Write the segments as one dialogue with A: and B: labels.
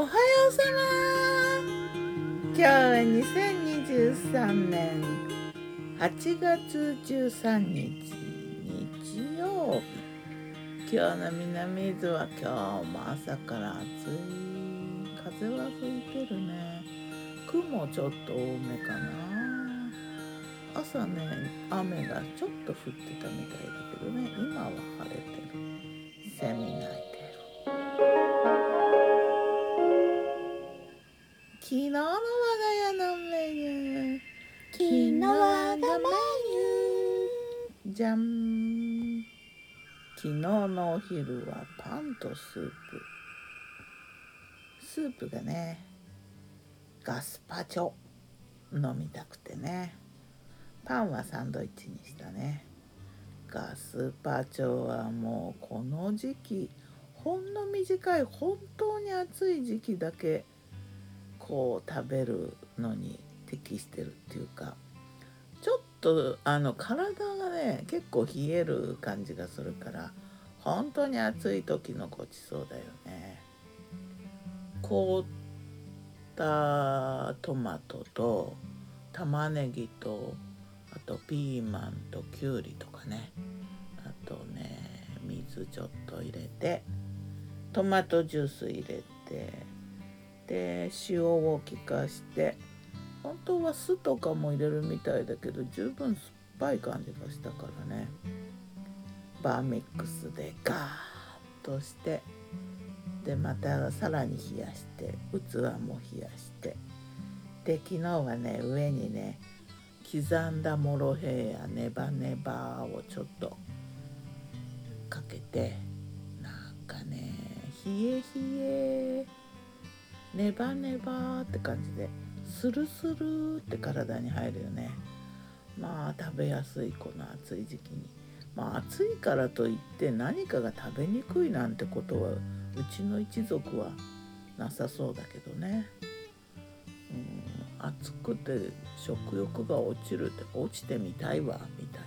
A: おはようさま今日は2023年8月13日日曜。日今日の南伊豆は今日も朝から暑い風は吹いてるね。雲ちょっと多めかな。朝ね雨がちょっと降ってたみたいだー
B: 昨日我がメ
A: ニューじゃん昨日のお昼はパンとスープ。スープがねガスパチョ飲みたくてね。パンはサンドイッチにしたね。ガスパチョはもうこの時期ほんの短い本当に暑い時期だけこう食べるのに適してるっていうかちょっとあの体がね結構冷える感じがするから本当に暑い時のごちそうだよね。凍ったトマトと玉ねぎとあとピーマンときゅうりとかねあとね水ちょっと入れてトマトジュース入れてで塩を効かして本当は酢とかも入れるみたいだけど十分酸っぱい感じがしたからね。バーミックスでガーッとして。でまたさらに冷やして。器も冷やして。で昨日はね上にね刻んだモロヘイヤネバネバをちょっと。かけて。なんかね冷え冷え。ネバネバって感じで。スルスルって体に入るよね。まあ食べやすいこの暑い時期に。まあ暑いからといって何かが食べにくいなんてことはうちの一族はなさそうだけどね。うん暑くて食欲が落ちるって落ちてみたいわみたいな。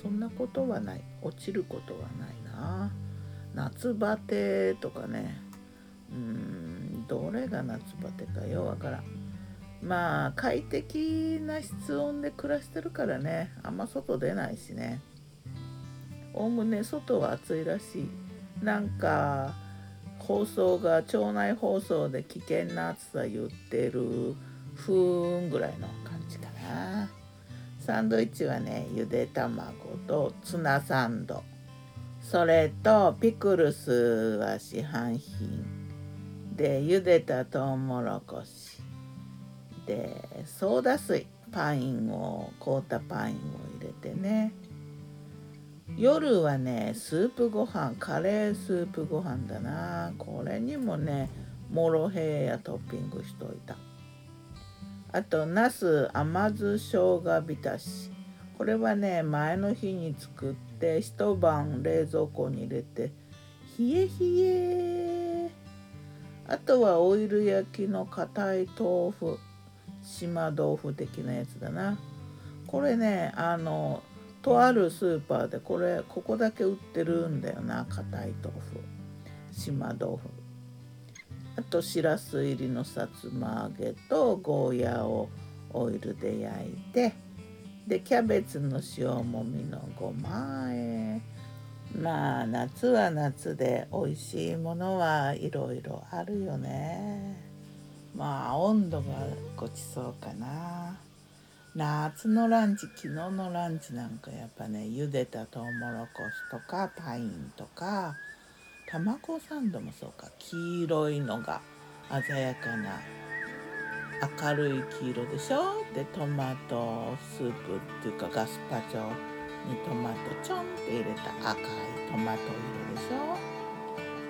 A: そんなことはない。落ちることはないな。夏バテとかね。うんどれが夏バテかようわからん。まあ快適な室温で暮らしてるからね。あんま外出ないしね。おおむね外は暑いらしい。なんか放送が町内放送で危険な暑さ言ってるふーんぐらいの感じかな。サンドイッチはねゆで卵とツナサンド。それとピクルスは市販品。で茹でたトウモロコシでソーダ水パインを凍ったパインを入れてね。夜はねスープご飯カレースープご飯だな。これにもねモロヘイヤトッピングしといた。あとナス甘酢生姜浸し。これはね前の日に作って一晩冷蔵庫に入れて冷え冷え。あとはオイル焼きの硬い豆腐島豆腐的なやつだな。これねあのとあるスーパーでこれここだけ売ってるんだよな硬い豆腐。島豆腐。あとしらす入りのさつま揚げとゴーヤをオイルで焼いてでキャベツの塩もみのごまあえ。まあ夏は夏で美味しいものはいろいろあるよね。まあ温度がごちそうかな。夏のランチ昨日のランチなんかやっぱね茹でたトウモロコシとかパインとか卵サンドもそうか。黄色いのが鮮やかな明るい黄色でしょ。でトマトスープっていうかガスパチョ。にトマトちょんって入れた赤いトマト色でしょ？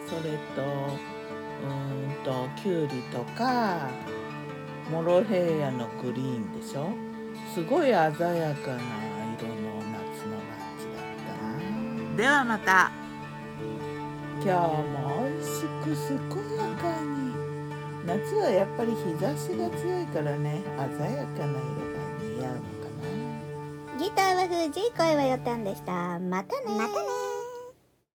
A: それとうーんときゅうりとかモロヘイヤのグリーンでしょ？すごい鮮やかな色の夏のランチだった。なではまた。今日も美味しく健やかに。夏はやっぱり日差しが強いからね鮮やかな色が似合う。の
B: ギターは藤井声はよたんでした。またね
C: またね